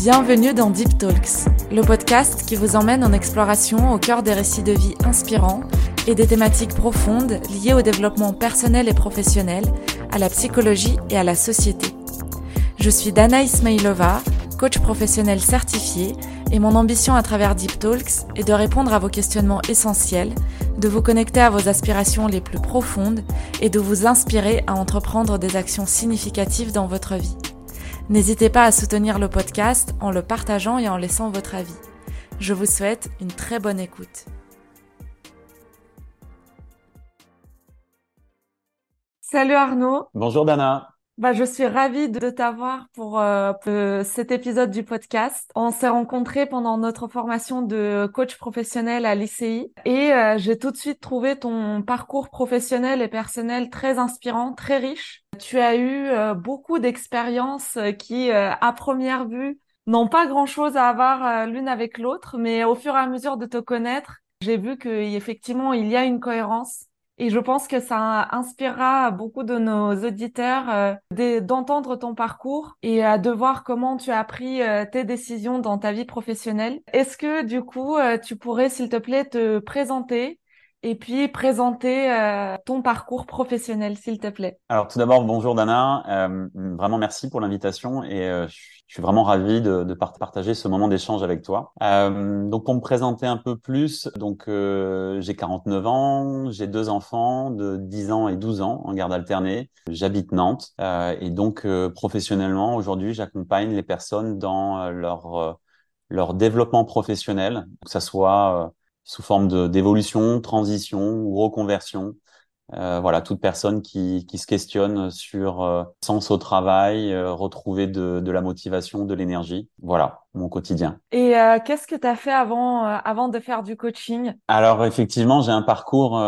Bienvenue dans Deep Talks, le podcast qui vous emmène en exploration au cœur des récits de vie inspirants et des thématiques profondes liées au développement personnel et professionnel, à la psychologie et à la société. Je suis Dana Ismailova, coach professionnel certifié, et mon ambition à travers Deep Talks est de répondre à vos questionnements essentiels, de vous connecter à vos aspirations les plus profondes et de vous inspirer à entreprendre des actions significatives dans votre vie. N'hésitez pas à soutenir le podcast en le partageant et en laissant votre avis. Je vous souhaite une très bonne écoute. Salut Arnaud. Bonjour Dana. Bah, je suis ravie de t'avoir pour, euh, pour cet épisode du podcast. On s'est rencontrés pendant notre formation de coach professionnel à l'ICI et euh, j'ai tout de suite trouvé ton parcours professionnel et personnel très inspirant, très riche. Tu as eu euh, beaucoup d'expériences qui, à première vue, n'ont pas grand-chose à avoir l'une avec l'autre, mais au fur et à mesure de te connaître, j'ai vu qu'effectivement, il y a une cohérence et je pense que ça inspirera beaucoup de nos auditeurs euh, d'entendre ton parcours et euh, de voir comment tu as pris euh, tes décisions dans ta vie professionnelle. Est-ce que du coup, tu pourrais, s'il te plaît, te présenter et puis présenter euh, ton parcours professionnel, s'il te plaît. Alors tout d'abord, bonjour Dana. Euh, vraiment merci pour l'invitation et euh, je suis vraiment ravi de, de partager ce moment d'échange avec toi. donc pour me présenter un peu plus, donc j'ai 49 ans, j'ai deux enfants de 10 ans et 12 ans en garde alternée. J'habite Nantes et donc professionnellement aujourd'hui, j'accompagne les personnes dans leur leur développement professionnel, que ça soit sous forme d'évolution, transition ou reconversion. Euh, voilà, toute personne qui, qui se questionne sur euh, sens au travail, euh, retrouver de, de, la motivation, de l'énergie. Voilà, mon quotidien. Et qu'est-ce que tu as fait avant, avant de faire du coaching? Alors, effectivement, j'ai un parcours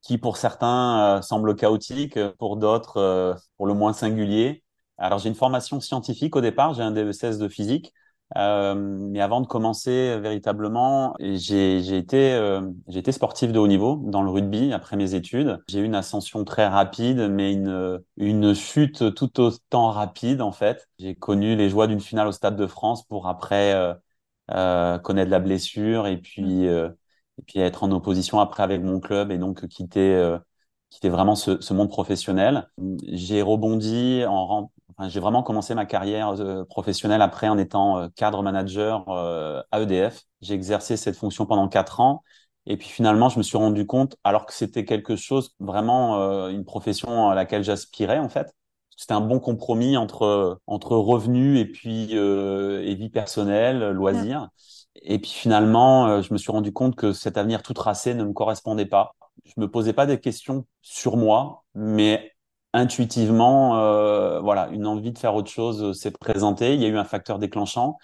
qui, pour certains, semble chaotique, pour d'autres, pour le moins singulier. Alors, j'ai une formation scientifique au départ, j'ai un DESS de physique. Euh, mais avant de commencer véritablement, j'ai été, euh, j'ai été sportif de haut niveau dans le rugby après mes études. J'ai eu une ascension très rapide, mais une, une chute tout autant rapide en fait. J'ai connu les joies d'une finale au Stade de France pour après euh, euh connaître la blessure et puis euh, et puis être en opposition après avec mon club et donc quitter quitter vraiment ce, ce monde professionnel. J'ai rebondi en, j'ai vraiment commencé ma carrière euh, professionnelle après en étant euh, cadre manager euh, à EDF. J'ai exercé cette fonction pendant quatre ans. Et puis finalement, je me suis rendu compte, alors que c'était quelque chose vraiment une profession à laquelle j'aspirais en fait, c'était un bon compromis entre entre revenus et puis et vie personnelle, loisirs. Et puis finalement, je me suis rendu compte que cet avenir tout tracé ne me correspondait pas. Je me posais pas des questions sur moi, mais intuitivement, euh, voilà, une envie de faire autre chose euh, s'est présentée. Il y a eu un facteur déclenchant.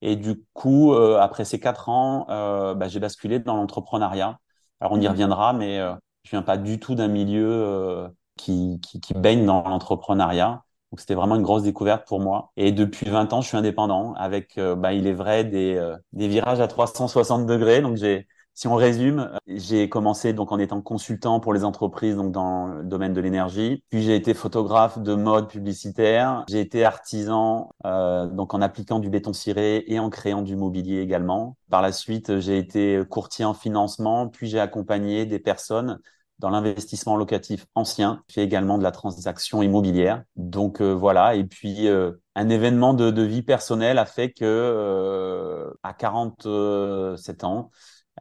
Et du coup, euh, après ces quatre ans, euh, bah, j'ai basculé dans l'entrepreneuriat. Alors, on y mhm. reviendra, mais euh, je viens pas du tout d'un milieu euh, qui, qui, qui, baigne dans l'entrepreneuriat. Donc, c'était vraiment une grosse découverte pour moi. Et depuis 20 ans, je suis indépendant avec, bah, il est vrai, des, des virages à 360 degrés. Donc, j'ai si on résume, j'ai commencé donc en étant consultant pour les entreprises donc dans le domaine de l'énergie. Puis j'ai été photographe de mode publicitaire. J'ai été artisan euh, donc en appliquant du béton ciré et en créant du mobilier également. Par la suite, j'ai été courtier en financement. Puis j'ai accompagné des personnes dans l'investissement locatif ancien. J'ai également de la transaction immobilière. Donc euh, voilà. Et puis euh, un événement de, de, vie personnelle a fait que euh, à 47 ans,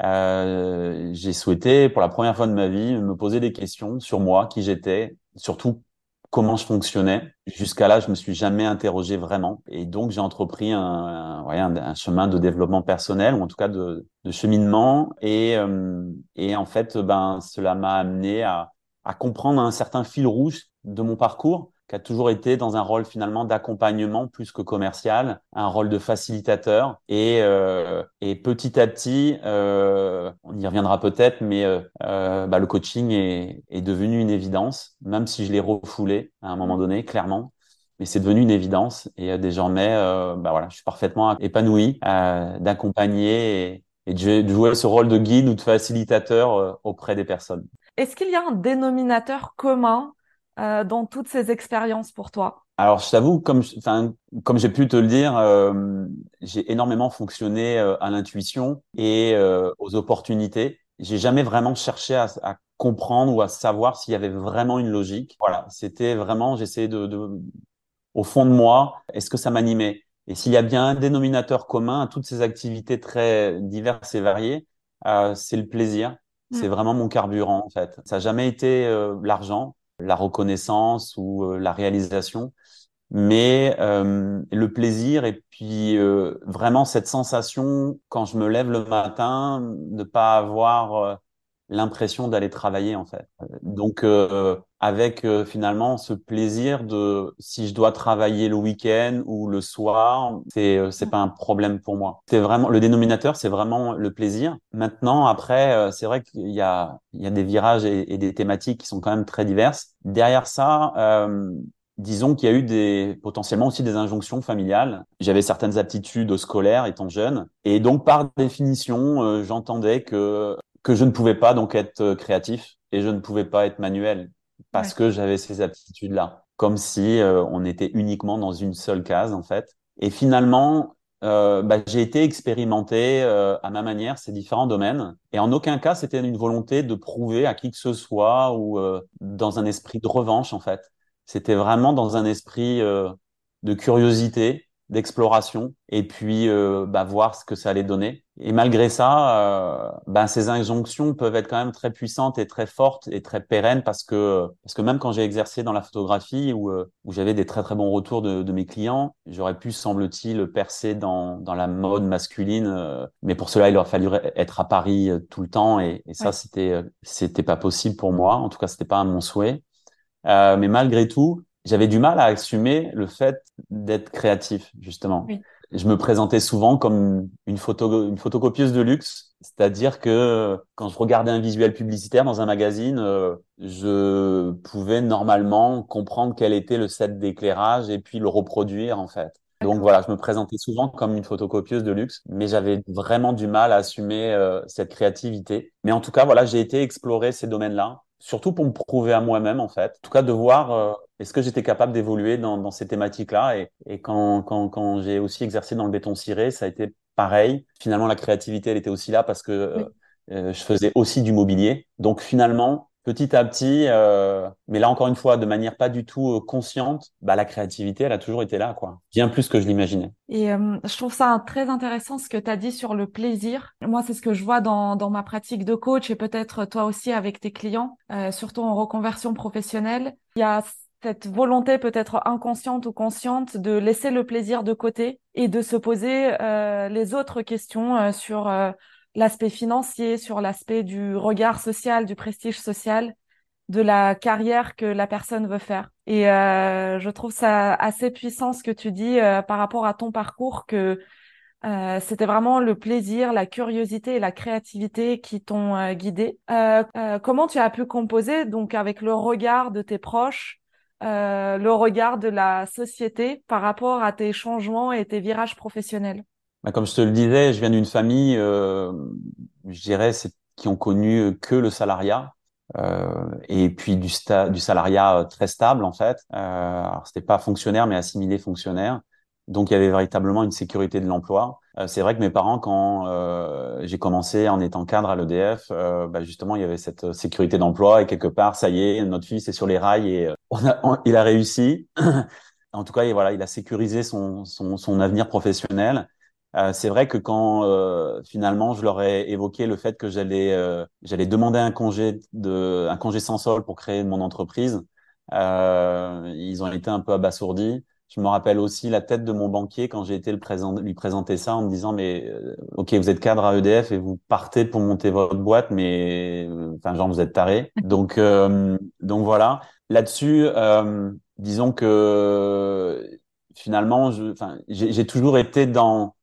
euh, j'ai souhaité, pour la première fois de ma vie, me poser des questions sur moi, qui j'étais, surtout comment je fonctionnais. Jusqu'à là, je me suis jamais interrogé vraiment. Et donc, j'ai entrepris un, un, chemin de développement personnel, ou en tout cas de, de cheminement. Et, euh, et en fait, ben, cela m'a amené à, à comprendre un certain fil rouge de mon parcours qui a toujours été dans un rôle finalement d'accompagnement plus que commercial, un rôle de facilitateur. Et, euh, et petit à petit, euh, on y reviendra peut-être, mais euh, euh, bah, le coaching est, est, devenu une évidence, même si je l'ai refoulé à un moment donné, clairement. Mais c'est devenu une évidence et euh, désormais, euh, bah voilà, je suis parfaitement épanoui d'accompagner et, et de jouer ce rôle de guide ou de facilitateur auprès des personnes. Est-ce qu'il y a un dénominateur commun euh, dans toutes ces expériences pour toi? Alors, je t'avoue, comme, enfin, comme j'ai pu te le dire, euh, j'ai énormément fonctionné euh, à l'intuition et euh, aux opportunités. J'ai jamais vraiment cherché à, à, comprendre ou à savoir s'il y avait vraiment une logique. Voilà, c'était vraiment, j'essayais de, de, au fond de moi, est-ce que ça m'animait? Et s'il y a bien un dénominateur commun à toutes ces activités très diverses et variées, euh, c'est le plaisir. Mm. C'est vraiment mon carburant en fait. Ça n'a jamais été l'argent, la reconnaissance ou la réalisation mais euh, le plaisir et puis euh, vraiment cette sensation quand je me lève le matin de pas avoir euh, l'impression d'aller travailler en fait. Donc euh, avec finalement ce plaisir de si je dois travailler le week-end ou le soir, c'est c'est pas un problème pour moi. C'est vraiment le dénominateur, c'est vraiment le plaisir. Maintenant après, c'est vrai qu'il y a il y a des virages et, et, des thématiques qui sont quand même très diverses. Derrière ça disons qu'il y a eu des potentiellement aussi des injonctions familiales. J'avais certaines aptitudes scolaires étant jeune, et donc par définition, euh, j'entendais que que je ne pouvais pas donc être euh, créatif et je ne pouvais pas être manuel parce que j'avais ces aptitudes-là, comme si euh, on était uniquement dans une seule case en fait. Et finalement, euh, bah, j'ai été expérimenté à ma manière ces différents domaines et en aucun cas c'était une volonté de prouver à qui que ce soit ou dans un esprit de revanche en fait. C'était vraiment dans un esprit euh, de curiosité, d'exploration, et puis euh, bah, voir ce que ça allait donner. Et malgré ça, euh, bah, ces injonctions peuvent être quand même très puissantes et très fortes et très pérennes parce que parce que même quand j'ai exercé dans la photographie où où j'avais des très très bons retours de, de mes clients, j'aurais pu semble-t-il percer dans dans la mode masculine, mais pour cela il aurait fallu être à Paris tout le temps et, et ça c'était c'était pas possible pour moi. En tout cas, c'était pas mon souhait. Euh, mais malgré tout, j'avais du mal à assumer le fait d'être créatif, justement. Je me présentais souvent comme une, photo, une photocopieuse de luxe, c'est-à-dire que quand je regardais un visuel publicitaire dans un magazine, euh, je pouvais normalement comprendre quel était le set d'éclairage et puis le reproduire en fait. Donc voilà, je me présentais souvent comme une photocopieuse de luxe, mais j'avais vraiment du mal à assumer euh, cette créativité. Mais en tout cas, voilà, j'ai été explorer ces domaines-là surtout pour me prouver à moi-même en fait. En tout cas, de voir euh, est-ce que j'étais capable d'évoluer dans, dans, ces thématiques-là. Et, et, quand, quand, quand j'ai aussi exercé dans le béton ciré, ça a été pareil. Finalement, la créativité, elle était aussi là parce que euh, euh, je faisais aussi du mobilier. Donc finalement, petit à petit, euh, mais là encore une fois, de manière pas du tout euh, consciente, bah, la créativité, elle a toujours été là, quoi. Bien plus que je l'imaginais. Et euh, je trouve ça très intéressant ce que tu as dit sur le plaisir. Moi, c'est ce que je vois dans, dans ma pratique de coach et peut-être toi aussi avec tes clients, surtout en reconversion professionnelle. Il y a cette volonté peut-être inconsciente ou consciente de laisser le plaisir de côté et de se poser les autres questions sur l'aspect financier, sur l'aspect du regard social, du prestige social, de la carrière que la personne veut faire. Et euh, je trouve ça assez puissant ce que tu dis euh, par rapport à ton parcours, que euh, c'était vraiment le plaisir, la curiosité et la créativité qui t'ont euh, guidé. Euh, comment tu as pu composer donc avec le regard de tes proches, le regard de la société par rapport à tes changements et tes virages professionnels? Bah, comme je te le disais, je viens d'une famille, euh, je dirais, qui ont connu que le salariat. Euh, et puis du, du salariat euh, très stable en fait. Euh, alors c'était pas fonctionnaire mais assimilé fonctionnaire. Donc il y avait véritablement une sécurité de l'emploi. Euh, c'est vrai que mes parents, quand euh, j'ai commencé en étant cadre à l'EDF, euh, bah, justement il y avait cette sécurité d'emploi et quelque part ça y est, notre fils est sur les rails et on a, il a réussi. en tout cas, voilà, il a sécurisé son, son, son avenir professionnel. Euh, c'est vrai que quand euh, finalement je leur ai évoqué le fait que j'allais euh, j'allais demander un congé de un congé sans sol pour créer mon entreprise, ils ont été un peu abasourdis. Je me rappelle aussi la tête de mon banquier quand j'ai été le présent, lui présenter ça en me disant mais ok vous êtes cadre à EDF et vous partez pour monter votre boîte mais enfin genre vous êtes taré donc donc voilà là-dessus disons que finalement j'ai toujours été dans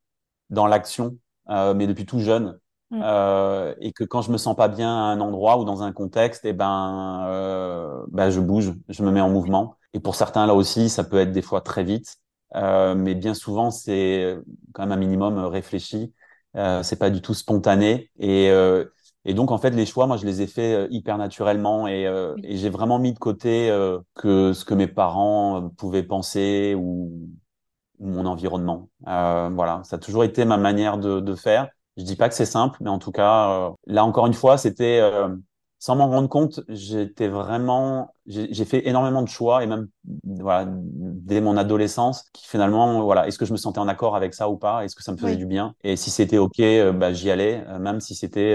dans l'action, euh, mais depuis tout jeune. Mm. Euh, et que quand je me sens pas bien à un endroit ou dans un contexte, et eh ben, euh, ben je bouge, je me mets en mouvement. Et pour certains là aussi, ça peut être des fois très vite, euh, mais bien souvent c'est quand même un minimum réfléchi. Euh, c'est pas du tout spontané. Et, euh, Et donc, en fait, les choix, moi, je les ai faits hyper naturellement et, et j'ai vraiment mis de côté que ce que mes parents pouvaient penser ou, ou mon environnement. voilà, ça a toujours été ma manière de, de faire. Je dis pas que c'est simple, mais en tout cas, là encore une fois, c'était sans m'en rendre compte, j'étais vraiment, j'ai fait énormément de choix et même voilà dès mon adolescence, qui finalement voilà, est-ce que je me sentais en accord avec ça ou pas, est-ce que ça me faisait du bien? Et si c'était ok, euh, bah, j'y allais, euh, même si c'était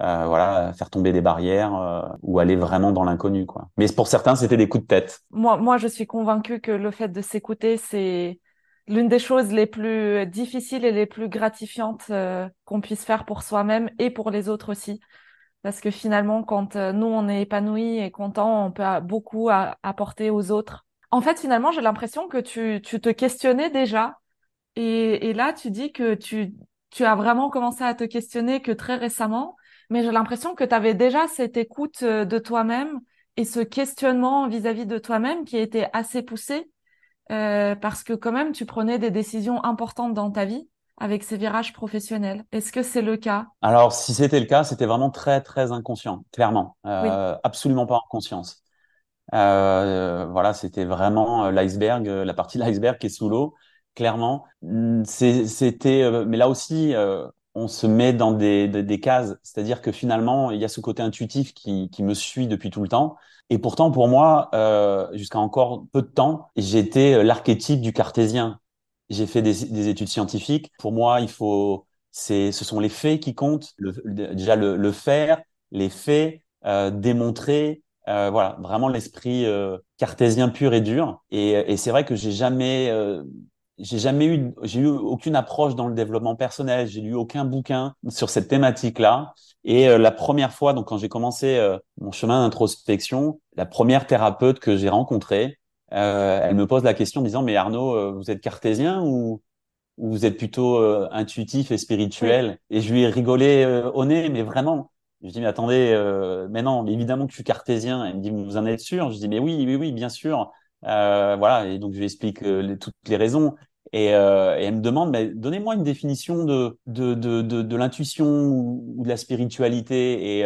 euh, euh, voilà faire tomber des barrières ou aller vraiment dans l'inconnu quoi. Mais pour certains, c'était des coups de tête. Moi, moi, je suis convaincue que le fait de s'écouter, c'est l'une des choses les plus difficiles et les plus gratifiantes qu'on puisse faire pour soi-même et pour les autres aussi. Parce que finalement, quand euh, nous, on est épanoui et content, on peut beaucoup apporter aux autres. En fait, finalement, j'ai l'impression que tu, tu te questionnais déjà. Et, et là, tu dis que tu, tu as vraiment commencé à te questionner que très récemment. Mais j'ai l'impression que tu avais déjà cette écoute euh, de toi-même et ce questionnement vis-à-vis de toi-même qui était assez poussé. Euh, parce que quand même, tu prenais des décisions importantes dans ta vie avec ces virages professionnels. Est-ce que c'est le cas? Alors, si c'était le cas, c'était vraiment très, très inconscient, clairement. Euh, Absolument pas en conscience. Euh, voilà, c'était vraiment euh, l'iceberg, euh, la partie de l'iceberg qui est sous l'eau, clairement. Hum, c'était, mais là aussi, on se met dans des, des, cases. C'est-à-dire que finalement, il y a ce côté intuitif qui, qui me suit depuis tout le temps. Et pourtant, pour moi, jusqu'à encore peu de temps, j'étais l'archétype du cartésien j'ai fait des, des, études scientifiques. Pour moi, il faut, c'est, ce sont les faits qui comptent. Déjà le, le, faire, les faits, euh, démontrer, euh, voilà, vraiment l'esprit euh, cartésien pur et dur. Et, et c'est vrai que j'ai jamais, euh, j'ai jamais eu, j'ai eu aucune approche dans le développement personnel. J'ai lu aucun bouquin sur cette thématique-là. Et euh, la première fois, donc quand j'ai commencé mon chemin d'introspection, la première thérapeute que j'ai rencontrée, euh, elle me pose la question en disant mais Arnaud, euh, vous êtes cartésien ou, vous êtes plutôt euh, intuitif et spirituel? Et je lui ai rigolé au nez, mais vraiment. Je dis mais attendez, mais non, évidemment que je suis cartésien. Elle me dit vous en êtes sûr? Je dis mais oui, oui, oui, bien sûr. Voilà, et donc je lui explique toutes les raisons. Et, elle me demande, mais donnez-moi une définition de de de de, de l'intuition ou, de la spiritualité. Et,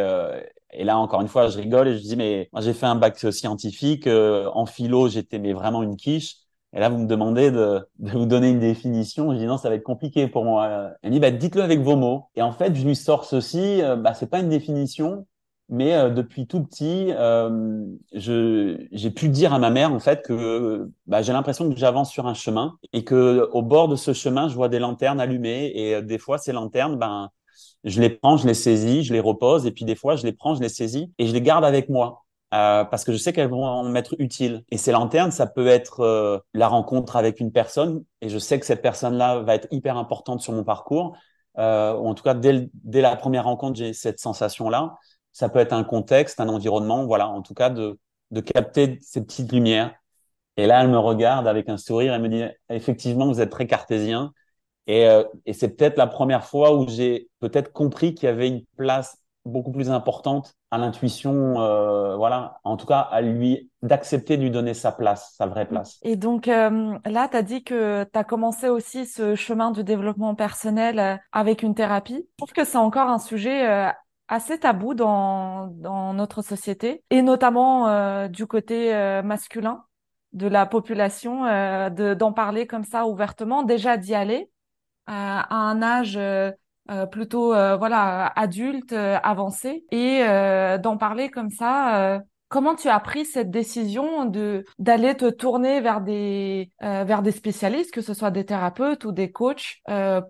et là, encore une fois, je rigole et je dis, mais moi, j'ai fait un bac scientifique. Euh, en philo, j'étais mais vraiment une quiche. Et là, vous me demandez de, de, vous donner une définition. Je dis, non, ça va être compliqué pour moi. Elle me dit, bah, dites-le avec vos mots. Et en fait, je lui sors ceci. Euh, bah, c'est pas une définition, mais euh, depuis tout petit, euh, j'ai pu dire à ma mère, en fait, que bah, j'ai l'impression que j'avance sur un chemin et que au bord de ce chemin, je vois des lanternes allumées. Et des fois, ces lanternes, ben, je les prends, je les saisis, je les repose, et puis des fois, je les prends, je les saisis, et je les garde avec moi. Euh, parce que je sais qu'elles vont m'être utiles. Et ces lanternes, ça peut être euh, la rencontre avec une personne, et je sais que cette personne-là va être hyper importante sur mon parcours. Euh, en tout cas, dès, dès la première rencontre, j'ai cette sensation-là. Ça peut être un contexte, un environnement, voilà, en tout cas, de, de capter ces petites lumières. Et là, elle me regarde avec un sourire, elle me dit, effectivement, vous êtes très cartésien. Et, euh, et c'est peut-être la première fois où j'ai peut-être compris qu'il y avait une place beaucoup plus importante à l'intuition, euh, voilà, en tout cas à lui d'accepter de lui donner sa place, sa vraie place. Et donc euh, là, tu as dit que tu as commencé aussi ce chemin du développement personnel euh, avec une thérapie. Je trouve que c'est encore un sujet assez tabou dans, dans notre société, et notamment du côté masculin de la population, de, d'en parler comme ça ouvertement, déjà d'y aller, à un âge euh, euh, plutôt euh, voilà adulte, avancé, et d'en parler comme ça. Comment tu as pris cette décision de d'aller te tourner vers des vers des spécialistes, que ce soit des thérapeutes ou des coachs,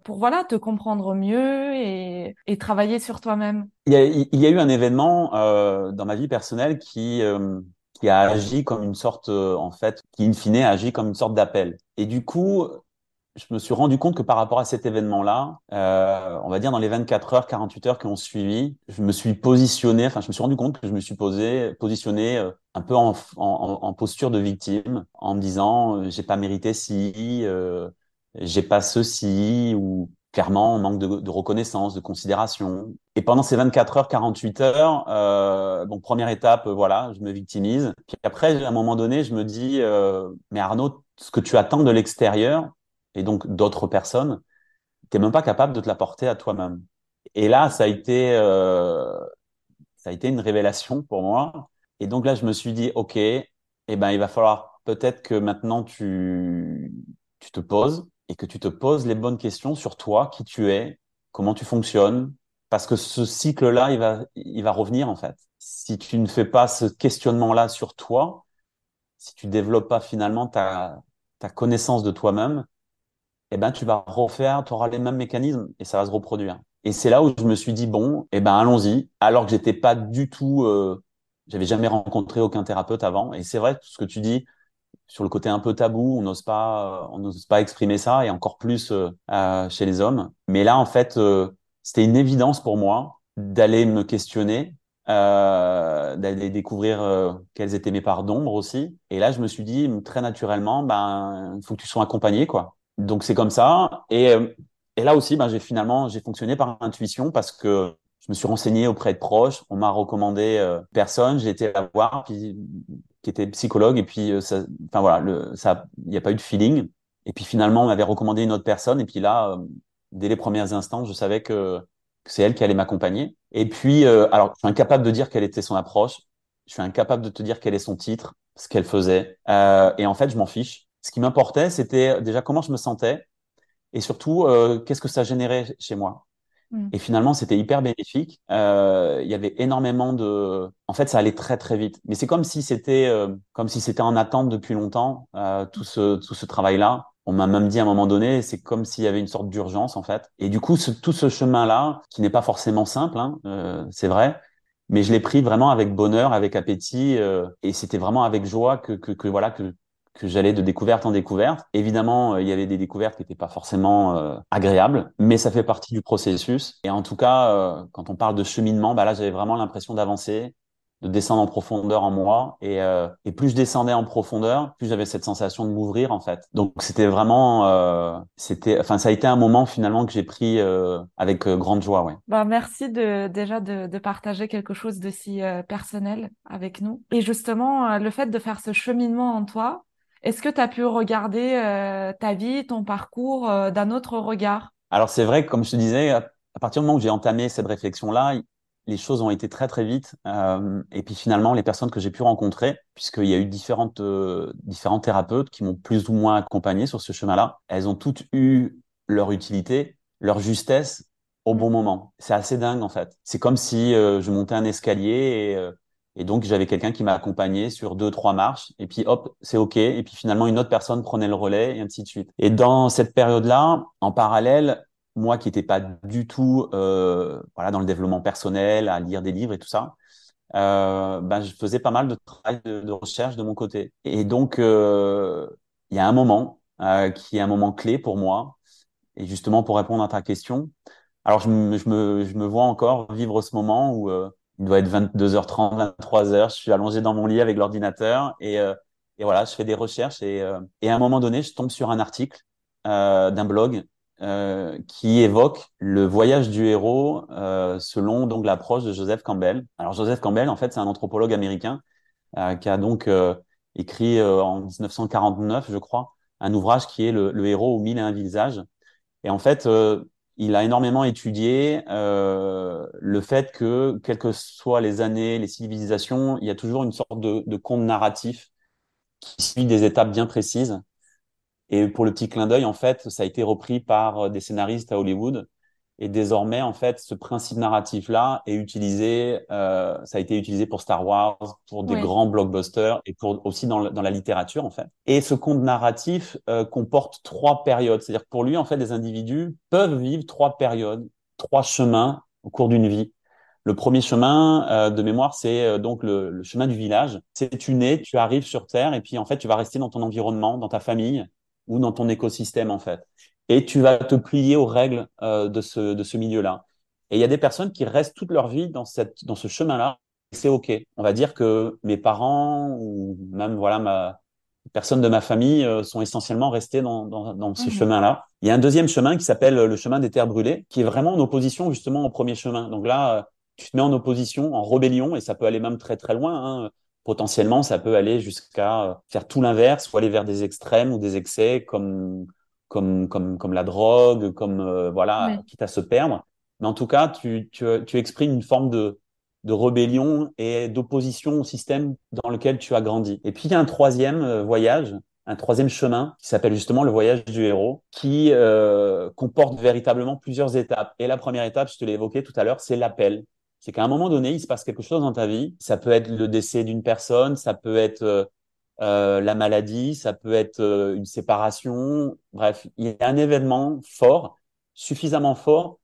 pour voilà te comprendre mieux et, et travailler sur toi-même? Il y, a, il y a eu un événement dans ma vie personnelle qui qui a agi comme une sorte en fait qui in fine a agi comme une sorte d'appel. Et du coup, je me suis rendu compte que par rapport à cet événement-là, euh, on va dire dans les 24 heures, 48 heures qui ont suivi, je me suis positionné, enfin, je me suis rendu compte que je me suis posé, positionné euh, un peu en, en, en, posture de victime, en me disant, euh, j'ai pas mérité ci, euh, j'ai pas ceci, ou clairement, on manque de, de, reconnaissance, de considération. Et pendant ces 24 heures, 48 heures, euh, donc première étape, voilà, je me victimise. Puis après, à un moment donné, je me dis, euh, mais Arnaud, ce que tu attends de l'extérieur, et donc d'autres personnes, tu n'es même pas capable de te l'apporter à toi-même. Et là, ça a été, euh, ça a été une révélation pour moi. Et donc là, je me suis dit, OK, eh ben, il va falloir peut-être que maintenant tu, tu te poses et que tu te poses les bonnes questions sur toi, qui tu es, comment tu fonctionnes, parce que ce cycle-là, il va, il va revenir en fait. Si tu ne fais pas ce questionnement-là sur toi, si tu développes pas finalement ta, ta connaissance de toi-même, eh ben tu vas refaire, tu auras les mêmes mécanismes et ça va se reproduire. Et c'est là où je me suis dit bon, eh ben allons-y. Alors que j'étais pas du tout, euh, j'avais jamais rencontré aucun thérapeute avant. Et c'est vrai tout ce que tu dis sur le côté un peu tabou, on n'ose pas, euh, on n'ose pas exprimer ça et encore plus euh, euh chez les hommes. Mais là en fait, euh, c'était une évidence pour moi d'aller me questionner, d'aller découvrir quelles étaient mes parts d'ombre aussi. Et là je me suis dit très naturellement, ben il faut que tu sois accompagné quoi. Donc c'est comme ça. Et et là aussi, ben, j'ai finalement j'ai fonctionné par intuition parce que je me suis renseigné auprès de proches. On m'a recommandé euh, personne. J'ai été à voir puis, qui était psychologue et puis euh, enfin voilà, le, ça, il n'y a pas eu de feeling. Et puis finalement, on m'avait recommandé une autre personne. Et puis là, euh, dès les premiers instants, je savais que, que c'est elle qui allait m'accompagner. Et puis, euh, alors, je suis incapable de dire quelle était son approche. Je suis incapable de te dire quel est son titre, ce qu'elle faisait. et en fait, je m'en fiche. Ce qui m'importait, c'était déjà comment je me sentais et surtout, euh, qu'est-ce que ça générait chez moi. Mm. Et finalement, c'était hyper bénéfique. Euh, il y avait énormément de. En fait, ça allait très très vite. Mais c'est comme si c'était euh, comme si c'était en attente depuis longtemps tout ce tout ce travail-là. On m'a même dit à un moment donné, c'est comme s'il y avait une sorte d'urgence en fait. Et du coup, ce, tout ce chemin-là, qui n'est pas forcément simple, hein, c'est vrai, mais je l'ai pris vraiment avec bonheur, avec appétit, euh, et c'était vraiment avec joie que, que, que voilà que que j'allais de découverte en découverte. Évidemment, euh, il y avait des découvertes qui n'étaient pas forcément euh, agréables, mais ça fait partie du processus. Et en tout cas, euh, quand on parle de cheminement, bah là, j'avais vraiment l'impression d'avancer, de descendre en profondeur en moi. Et, et plus je descendais en profondeur, plus j'avais cette sensation de m'ouvrir en fait. Donc c'était vraiment, c'était, enfin ça a été un moment finalement que j'ai pris avec grande joie. Ouais. Bah merci de déjà de, de partager quelque chose de si personnel avec nous. Et justement, le fait de faire ce cheminement en toi, est-ce que tu as pu regarder euh, ta vie, ton parcours euh, d'un autre regard? Alors c'est vrai, comme je te disais, à partir du moment où j'ai entamé cette réflexion-là, les choses ont été très très vite. Euh, et puis finalement, les personnes que j'ai pu rencontrer, puisqu'il y a eu différentes différents thérapeutes qui m'ont plus ou moins accompagné sur ce chemin-là, elles ont toutes eu leur utilité, leur justesse au bon moment. C'est assez dingue en fait. C'est comme si je montais un escalier et et donc, j'avais quelqu'un qui m'a accompagné sur deux, trois marches. Et puis, hop, c'est OK. Et puis, finalement, une autre personne prenait le relais et ainsi de suite. Et dans cette période-là, en parallèle, moi qui n'étais pas du tout euh, voilà, dans le développement personnel, à lire des livres et tout ça, euh, ben, je faisais pas mal de travail de, recherche de mon côté. Et donc, euh, il y a un moment euh, qui est un moment clé pour moi. Et justement, pour répondre à ta question, alors je me, je me, je me vois encore vivre ce moment où euh, il doit être 22h30, 23h. Je suis allongé dans mon lit avec l'ordinateur et, euh, et voilà, je fais des recherches et, euh, et à un moment donné, je tombe sur un article euh, d'un blog euh, qui évoque le voyage du héros euh, selon donc l'approche de Joseph Campbell. Alors Joseph Campbell, en fait, c'est un anthropologue américain qui a donc écrit en 1949, je crois, un ouvrage qui est le, le héros aux mille et un visages. Et en fait, il a énormément étudié euh, le fait que, quelles que soient les années, les civilisations, il y a toujours une sorte de, de conte narratif qui suit des étapes bien précises. Et pour le petit clin d'œil, en fait, ça a été repris par des scénaristes à Hollywood et désormais, en fait, ce principe narratif-là est utilisé, euh, ça a été utilisé pour Star Wars, pour des grands blockbusters et pour aussi dans, dans, la littérature, en fait. Et ce conte narratif euh, comporte trois périodes. C'est-à-dire que pour lui, en fait, des individus peuvent vivre trois périodes, trois chemins au cours d'une vie. Le premier chemin euh, de mémoire, c'est euh, donc le, le, chemin du village. C'est tu nais, tu arrives sur Terre et puis en fait, tu vas rester dans ton environnement, dans ta famille ou dans ton écosystème en fait et tu vas te plier aux règles euh, de ce, de ce milieu-là. Et il y a des personnes qui restent toute leur vie dans, cette, dans ce chemin-là. C'est OK. On va dire que mes parents ou même voilà ma personnes de ma famille euh, sont essentiellement restés dans, dans, dans ce mmh. chemin-là. Il y a un deuxième chemin qui s'appelle le chemin des terres brûlées, qui est vraiment en opposition justement au premier chemin. Donc là, euh, tu te mets en opposition, en rébellion, et ça peut aller même très très loin. Hein. Potentiellement, ça peut aller jusqu'à euh, faire tout l'inverse, ou aller vers des extrêmes ou des excès, comme comme, comme, comme la drogue, comme euh, voilà, quitte à se perdre. mais en tout cas, tu, tu, tu exprimes une forme de, de rébellion et d'opposition au système dans lequel tu as grandi. Et puis il y a un troisième euh, voyage, un troisième chemin qui s'appelle justement le voyage du héros, qui euh, comporte véritablement plusieurs étapes. Et la première étape, je te l'ai évoqué tout à l'heure, c'est l'appel. C'est qu'à un moment donné, il se passe quelque chose dans ta vie. Ça peut être le décès d'une personne, ça peut être euh, la maladie, ça peut être euh, une séparation. Bref, il y a un événement fort, suffisamment fort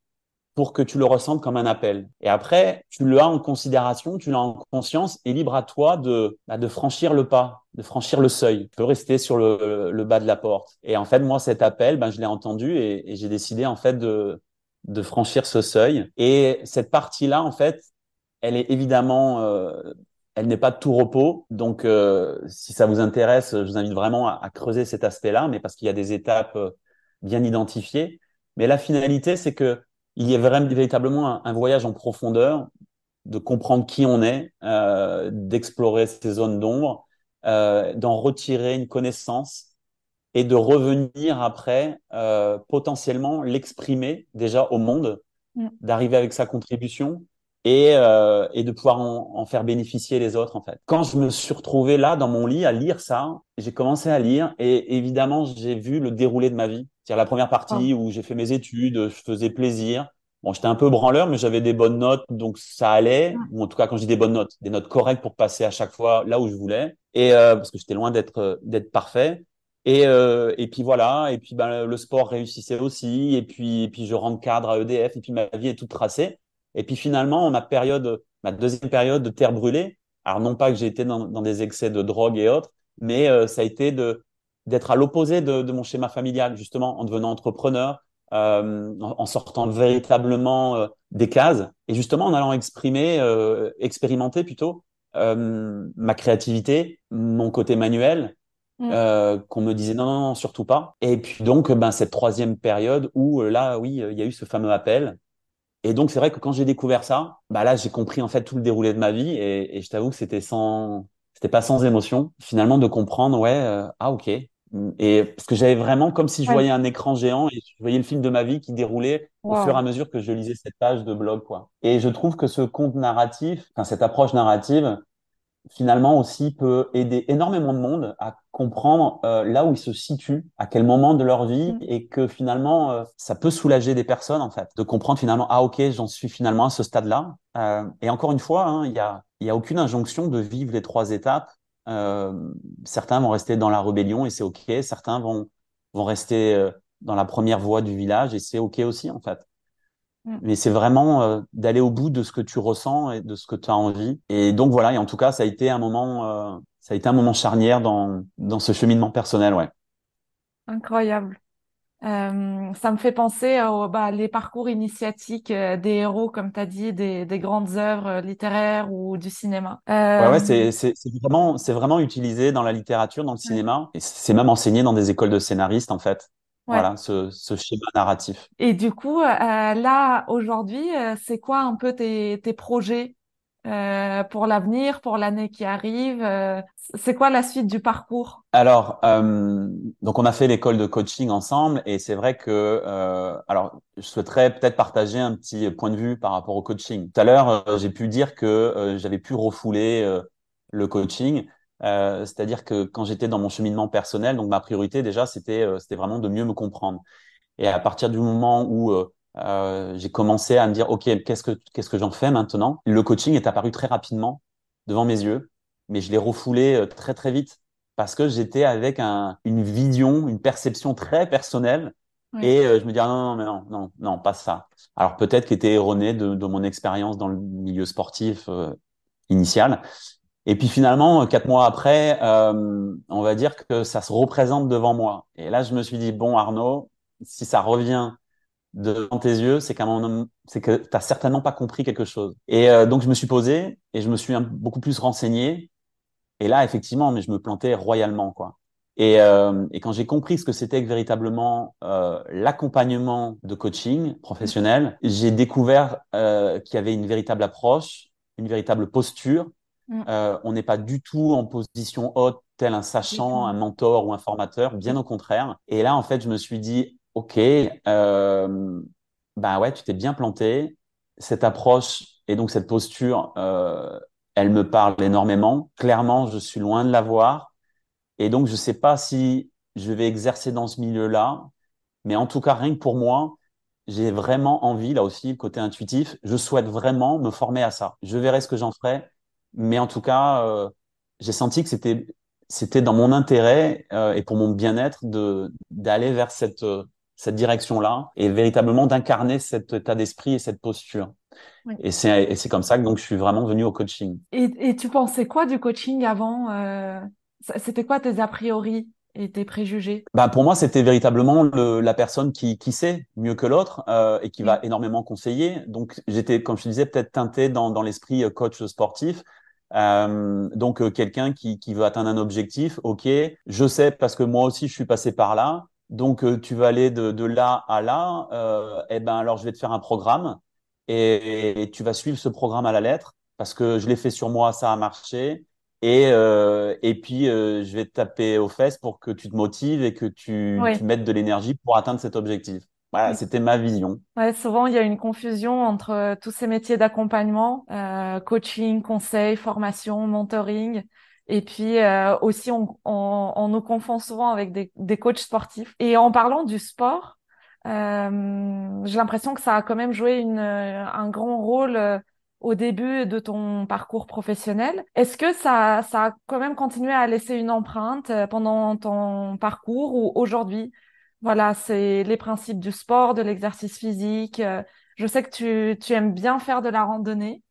pour que tu le ressentes comme un appel. Et après, tu l'as en considération, tu l'as en conscience et libre à toi de, bah, de franchir le pas, de franchir le seuil. Tu peux rester sur le, le bas de la porte. Et en fait, moi, cet appel, ben, je l'ai entendu et, et j'ai décidé en fait de, de franchir ce seuil. Et cette partie-là, en fait, elle est évidemment, euh, elle n'est pas de tout repos. Donc, euh, si ça vous intéresse, je vous invite vraiment à, à creuser cet aspect-là, mais parce qu'il y a des étapes euh, bien identifiées. Mais la finalité, c'est que il y a vraiment véritablement un, voyage en profondeur, de comprendre qui on est, euh, d'explorer ces zones d'ombre, euh, d'en retirer une connaissance et de revenir après euh, potentiellement l'exprimer déjà au monde, mm. d'arriver avec sa contribution et, euh, et de pouvoir en, en, faire bénéficier les autres en fait. Quand je me suis retrouvé là dans mon lit à lire ça, j'ai commencé à lire et évidemment j'ai vu le déroulé de ma vie. C'est-à-dire la première partie ah. où j'ai fait mes études, je faisais plaisir. Bon, j'étais un peu branleur, mais j'avais des bonnes notes, donc ça allait. Ou en tout cas, quand je dis des bonnes notes, des notes correctes pour passer à chaque fois là où je voulais. Et euh, parce que j'étais loin d'être d'être parfait. Et, euh, et puis voilà, et puis ben, le sport réussissait aussi, et puis, et puis je rentre cadre à EDF, et puis ma vie est toute tracée. Et puis finalement, ma période, ma deuxième période de terre brûlée, alors non pas que j'ai été dans, dans, des excès de drogue et autres, mais euh, ça a été de d'être à l'opposé de, de, mon schéma familial, justement, en devenant entrepreneur, euh, en, sortant véritablement euh, des cases, et justement en allant exprimer, euh, expérimenter plutôt euh, ma créativité, mon côté manuel, mmh. qu'on me disait non, non, non, surtout pas. Et puis donc, ben, cette troisième période où là, oui, il y a eu ce fameux appel, et donc, c'est vrai que quand j'ai découvert ça, bah là, j'ai compris en fait tout le déroulé de ma vie et, et je t'avoue que c'était sans, c'était pas sans émotion finalement de comprendre, ouais, euh, ah ok. Et parce que j'avais vraiment comme si je voyais un écran géant et je voyais le film de ma vie qui déroulait au fur et à mesure que je lisais cette page de blog, quoi. Et je trouve que ce conte narratif, enfin cette approche narrative, finalement aussi peut aider énormément de monde à comprendre euh, là où ils se situent, à quel moment de leur vie, mm. et que finalement euh, ça peut soulager des personnes en fait, de comprendre finalement ah ok j'en suis finalement à ce stade-là. Euh, et encore une fois, hein, il y a il y a aucune injonction de vivre les trois étapes. Euh, certains vont rester dans la rébellion et c'est ok, certains vont vont rester euh, dans la première voie du village et c'est ok aussi en fait. Mm. Mais c'est vraiment euh, d'aller au bout de ce que tu ressens et de ce que tu as envie. Et donc voilà, et en tout cas, ça a été un moment, euh, ça a été un moment charnière dans, dans ce cheminement personnel, ouais. Incroyable. Euh, ça me fait penser aux bah, les parcours initiatiques euh, des héros, comme tu as dit, des, des, grandes œuvres littéraires ou du cinéma. Ouais, ouais, c'est, c'est, vraiment, c'est vraiment utilisé dans la littérature, dans le cinéma, et c'est même enseigné dans des écoles de scénaristes, en fait. Voilà, ce, ce, schéma narratif. Et du coup, euh, là, aujourd'hui, euh, c'est quoi un peu tes, tes projets euh, pour l'avenir, pour l'année qui arrive euh, C'est quoi la suite du parcours? Alors, euh, donc on a fait l'école de coaching ensemble et c'est vrai que, alors, je souhaiterais peut-être partager un petit point de vue par rapport au coaching. Tout à l'heure, j'ai pu dire que j'avais pu refouler le coaching. Euh, c'est-à-dire que quand j'étais dans mon cheminement personnel, donc ma priorité déjà, c'était euh, c'était vraiment de mieux me comprendre. Et à partir du moment où euh, euh j'ai commencé à me dire, ok, qu'est-ce que qu'est-ce que j'en fais maintenant? Le coaching est apparu très rapidement devant mes yeux, mais je l'ai refoulé très très vite parce que j'étais avec un, une vision, une perception très personnelle. Et je me dis, ah, non, non, mais non, non, non, pas ça. Alors peut-être qu'il était erroné de, de, mon expérience dans le milieu sportif initial, et puis finalement, quatre mois après, euh, on va dire que ça se représente devant moi. Et là, je me suis dit, bon Arnaud, si ça revient devant tes yeux, c'est qu'à mon c'est que tu certainement pas compris quelque chose. Et euh, donc je me suis posé et je me suis beaucoup plus renseigné. Et là, effectivement, mais je me plantais royalement, quoi. Et, euh, quand j'ai compris ce que c'était véritablement euh, l'accompagnement de coaching professionnel, j'ai découvert qu'il y avait une véritable approche, une véritable posture Mm. Euh, on n'est pas du tout en position haute, tel un sachant, un mentor ou un formateur, bien au contraire. Et là, en fait, je me suis dit, OK, euh, bah ouais, tu t'es bien planté. Cette approche et donc cette posture, euh, elle me parle énormément. Clairement, je suis loin de l'avoir. Et donc, je ne sais pas si je vais exercer dans ce milieu-là, mais en tout cas, rien que pour moi, j'ai vraiment envie, là aussi, le côté intuitif, je souhaite vraiment me former à ça. Je verrai ce que j'en ferai, mais en tout cas, euh, j'ai senti que c'était c'était dans mon intérêt euh, et pour mon bien-être de d'aller vers cette euh, cette direction-là et véritablement d'incarner cet état d'esprit et cette posture. Oui. Et c'est et c'est comme ça que donc je suis vraiment venu au coaching. Et, et tu pensais quoi du coaching avant euh, C'était quoi tes a priori et tes préjugés? Bah Pour moi, c'était véritablement le, la personne qui, qui sait mieux que l'autre euh, et qui va énormément conseiller. Donc, j'étais, comme je disais, peut-être teinté dans, dans l'esprit euh, coach sportif. Euh, donc, euh, quelqu'un qui, qui veut atteindre un objectif, ok, je sais parce que moi aussi, je suis passé par là. Donc, euh, tu vas aller de, de là à là. Euh, eh ben, alors, je vais te faire un programme et, et tu vas suivre ce programme à la lettre parce que je l'ai fait sur moi, ça a marché. Et, euh, et puis, je vais te taper aux fesses pour que tu te motives et que tu, Oui. tu mettes de l'énergie pour atteindre cet objectif. Voilà, Oui. c'était ma vision. Ouais, souvent, il y a une confusion entre euh, tous ces métiers d'accompagnement, euh, coaching, conseil, formation, mentoring. Et puis euh, aussi, on, on, on nous confond souvent avec des, des coachs sportifs. Et en parlant du sport, euh, j'ai l'impression que ça a quand même joué une, euh, un grand rôle euh, au début de ton parcours professionnel. Est-ce que ça, ça a quand même continué à laisser une empreinte pendant ton parcours ou aujourd'hui? Voilà, c'est les principes du sport, de l'exercice physique. Euh, Je sais que tu, tu aimes bien faire de la randonnée.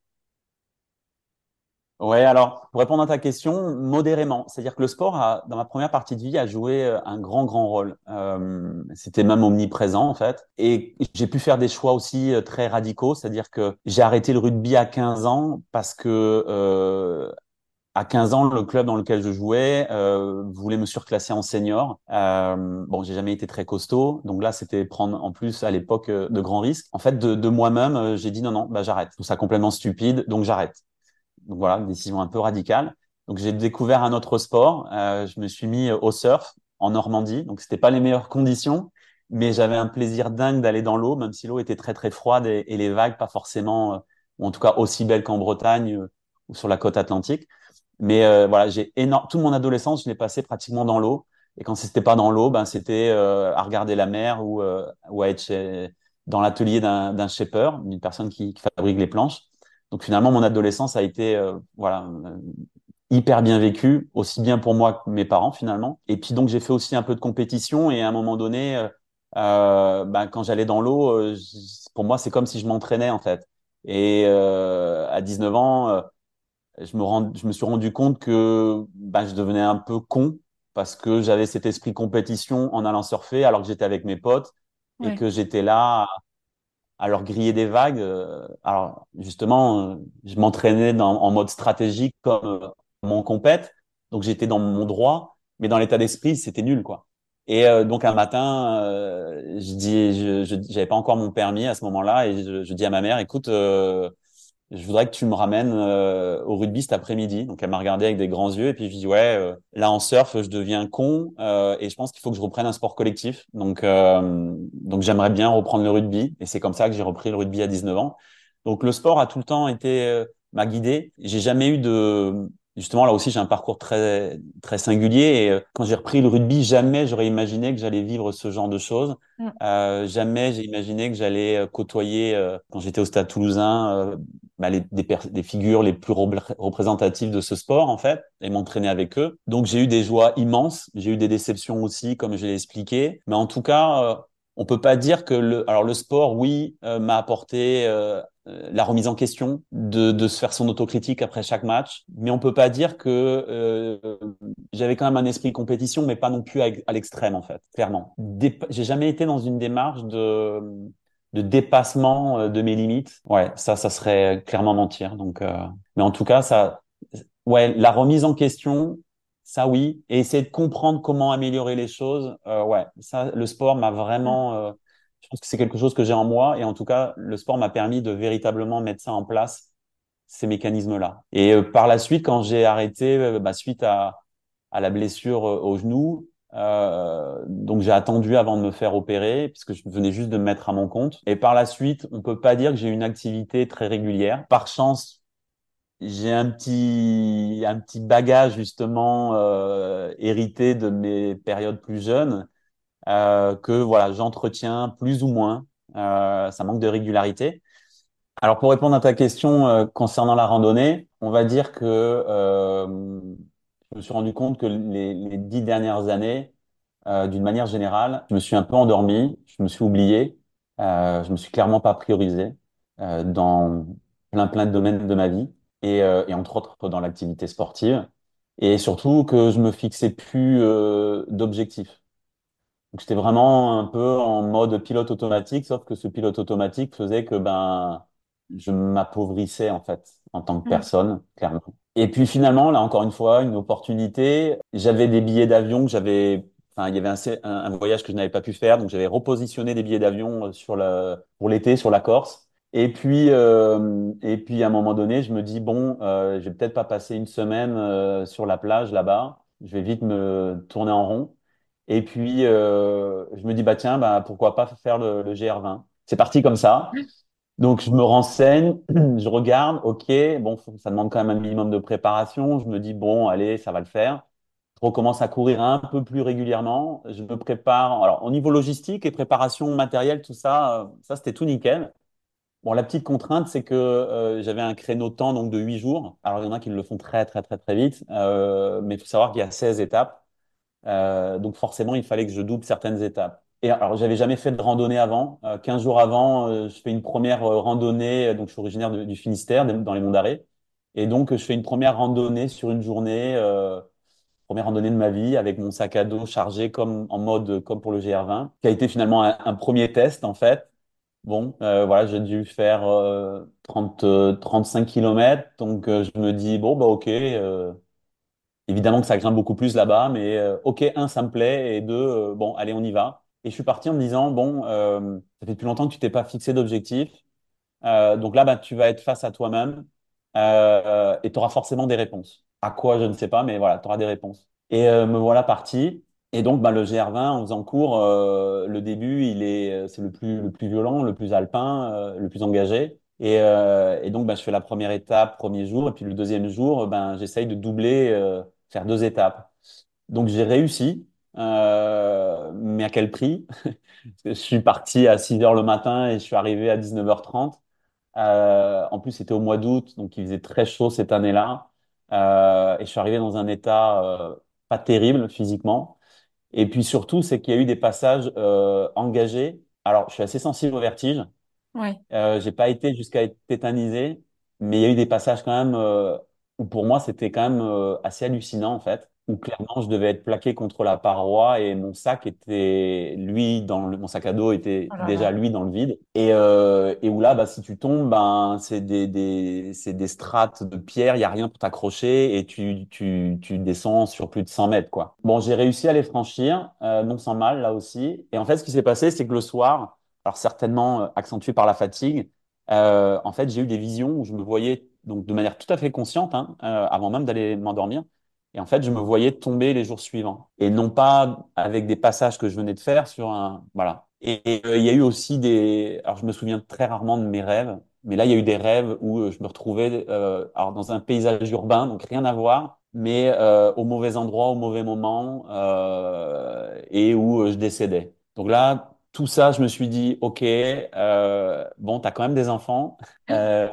Ouais, alors, pour répondre à ta question, modérément. C'est-à-dire que le sport, a, dans ma première partie de vie, a joué euh, un grand, grand rôle. Euh, c'était même omniprésent, en fait. Et j'ai pu faire des choix aussi très radicaux. C'est-à-dire que j'ai arrêté le rugby à 15 ans parce que à 15 ans, le club dans lequel je jouais euh, voulait me surclasser en senior. Euh, bon, j'ai jamais été très costaud, donc là, c'était prendre en plus à l'époque euh, de grands risques. En fait, de, de moi-même, euh, j'ai dit non, non, bah j'arrête. Je ça complètement stupide, donc j'arrête. Donc voilà, une décision un peu radicale. Donc j'ai découvert un autre sport. Euh, je me suis mis au surf en Normandie. Donc c'était pas les meilleures conditions, mais j'avais un plaisir dingue d'aller dans l'eau, même si l'eau était très très froide et, et les vagues pas forcément, euh, ou en tout cas aussi belles qu'en Bretagne ou sur la côte atlantique. Mais euh, voilà, j'ai énorme, toute mon adolescence, je l'ai passé pratiquement dans l'eau. Et quand c'était pas dans l'eau, ben c'était euh, à regarder la mer ou, euh, ou à être chez, dans l'atelier d'un d'un shaper, d'une personne qui, qui fabrique les planches. Donc finalement, mon adolescence a été euh, voilà euh, hyper bien vécue, aussi bien pour moi que mes parents finalement. Et puis donc j'ai fait aussi un peu de compétition et à un moment donné, euh, ben, quand j'allais dans l'eau, pour moi c'est comme si je m'entraînais en fait. Et à 19 ans, je me rend, je me suis rendu compte que ben, je devenais un peu con parce que j'avais cet esprit compétition en allant surfer alors que j'étais avec mes potes et Ouais, que j'étais là à leur griller des vagues. euh, alors justement, je m'entraînais en mode stratégique comme euh, mon compète, donc j'étais dans mon droit, mais dans l'état d'esprit, c'était nul quoi. Et euh, donc un matin, euh, je dis, je, je- j'avais pas encore mon permis à ce moment-là, et je, je dis à ma mère, écoute, euh, je voudrais que tu me ramènes euh, au rugby cet après-midi. Donc elle m'a regardé avec des grands yeux et puis je dis ouais, euh, là en surf, je deviens con euh, et je pense qu'il faut que je reprenne un sport collectif. Donc euh, donc j'aimerais bien reprendre le rugby et c'est comme ça que j'ai repris le rugby à 19 ans. Donc le sport a tout le temps été euh, m'a guidé. J'ai jamais eu de justement là aussi j'ai un parcours très très singulier et quand j'ai repris le rugby, jamais j'aurais imaginé que j'allais vivre ce genre de choses. Mm. Euh, jamais j'ai imaginé que j'allais côtoyer euh, quand j'étais au Stade Toulousain euh, bah, les, des, figures les plus représentatives de ce sport, en fait, et m'entraîner avec eux. Donc, j'ai eu des joies immenses. J'ai eu des déceptions aussi, comme je l'ai expliqué. Mais en tout cas, euh, on peut pas dire que le, alors le sport, oui, euh, m'a apporté euh, la remise en question, de, de se faire son autocritique après chaque match. Mais on peut pas dire que euh, j'avais quand même un esprit de compétition, mais pas non plus à, à l'extrême, en fait, clairement. J'ai jamais été dans une démarche de de dépassement euh, de mes limites. Ouais, ça, ça serait clairement mentir. Donc, euh... mais en tout cas, ça, ouais, la remise en question, ça oui, et essayer de comprendre comment améliorer les choses. Euh, ouais, ça, le sport m'a vraiment. Euh... Je pense que c'est quelque chose que j'ai en moi, et en tout cas, le sport m'a permis de véritablement mettre ça en place, ces mécanismes-là. Et euh, par la suite, quand j'ai arrêté, euh, bah, suite à à la blessure au genou, Euh, donc j'ai attendu avant de me faire opérer puisque je venais juste de me mettre à mon compte. Et par la suite, on peut pas dire que j'ai une activité très régulière. Par chance, j'ai un petit un petit bagage justement euh, hérité de mes périodes plus jeunes euh, que voilà j'entretiens plus ou moins. Euh, ça manque de régularité. Alors pour répondre à ta question euh, concernant la randonnée, on va dire que je me suis rendu compte que les, les dix dernières années, euh, d'une manière générale, je me suis un peu endormi, je me suis oublié, euh, je me suis clairement pas priorisé euh, dans plein plein de domaines de ma vie et, euh, et entre autres dans l'activité sportive et surtout que je me fixais plus d'objectifs. Donc j'étais vraiment un peu en mode pilote automatique, sauf que ce pilote automatique faisait que ben je m'appauvrissais en fait en tant que Mm. personne, clairement. Et puis finalement, là encore une fois, une opportunité. J'avais des billets d'avion que j'avais, enfin il y avait un, voyage que je n'avais pas pu faire, donc j'avais repositionné des billets d'avion euh, sur la pour l'été sur la Corse. Et puis euh, et puis à un moment donné, je me dis bon, euh, je vais peut-être pas passer une semaine euh, sur la plage là-bas. Je vais vite me tourner en rond. Et puis, euh, je me dis, bah tiens, bah, pourquoi pas faire le, le GR20. C'est parti comme ça. Donc, je me renseigne, je regarde, ok, bon, ça demande quand même un minimum de préparation. Je me dis, bon, allez, ça va le faire. Je recommence à courir un peu plus régulièrement. Je me prépare. Alors, au niveau logistique et préparation matérielle, tout ça, euh, ça, c'était tout nickel. Bon, la petite contrainte, c'est que euh, j'avais un créneau de temps de 8 jours. Alors, il y en a qui le font très, très, très, très vite. Euh, mais il faut savoir qu'il y a 16 étapes. Donc forcément, il fallait que je double certaines étapes. Et alors, j'avais jamais fait de randonnée avant. Euh, 15 jours avant, euh, je fais une première euh, randonnée. Donc, je suis originaire du Finistère, dans les Monts d'Arrée. Et donc, je fais une première randonnée sur une journée, euh, première randonnée de ma vie, avec mon sac à dos chargé comme en mode comme pour le GR20, qui a été finalement un, un premier test en fait. Bon, euh, voilà, j'ai dû faire euh, 30, euh, 35 kilomètres. Donc, euh, je me dis, bon, bah ok. euh, Évidemment que ça grimpe beaucoup plus là-bas, mais euh, ok, un, ça me plaît, et deux, euh, bon, allez, on y va. Et je suis parti en me disant, bon, euh, ça fait depuis longtemps que tu t'es pas fixé d'objectif, euh, donc là, bah, tu vas être face à toi-même, euh, et tu auras forcément des réponses. À quoi, je ne sais pas, mais voilà, tu auras des réponses. Et me voilà parti. Et donc, bah, le GR20, en faisant cours, le début, il est, c'est le plus, le plus violent, le plus alpin, le plus engagé. Et, et donc, bah, je fais la première étape, premier jour, et puis le deuxième jour, ben, j'essaye de doubler, faire deux étapes. Donc, j'ai réussi, euh, mais à quel prix? Je suis parti à 6 heures le matin et je suis arrivé à 19h30. Euh, en plus, c'était au mois d'août, donc il faisait très chaud cette année-là. Euh, et je suis arrivé dans un état euh, pas terrible physiquement. Et puis surtout, c'est qu'il y a eu des passages euh, engagés. Alors, je suis assez sensible au vertige. Ouais. Euh, j'ai pas été jusqu'à être tétanisé, mais il y a eu des passages quand même euh, où pour moi c'était quand même assez hallucinant en fait, où clairement je devais être plaqué contre la paroi et mon sac était lui dans le, mon sac à dos était Oh là déjà là. lui dans le vide et euh, et où là bah si tu tombes ben c'est des des c'est des strates de pierre, il y a rien pour t'accrocher et tu tu tu descends sur plus de 100 mètres quoi. Bon j'ai réussi à les franchir euh, non sans mal là aussi et en fait ce qui s'est passé c'est que le soir alors certainement euh, accentué par la fatigue. Euh, en fait, j'ai eu des visions où je me voyais donc de manière tout à fait consciente, hein, euh, avant même d'aller m'endormir. Et en fait, je me voyais tomber les jours suivants, et non pas avec des passages que je venais de faire sur un voilà. Et, euh, il y a eu aussi des. Alors, je me souviens très rarement de mes rêves, mais là, il y a eu des rêves où euh, je me retrouvais euh, alors dans un paysage urbain, donc rien à voir, mais euh, au mauvais endroit, au mauvais moment, euh, et où je décédais. Donc là, tout ça, je me suis dit, OK, euh, bon, tu as quand même des enfants. Euh,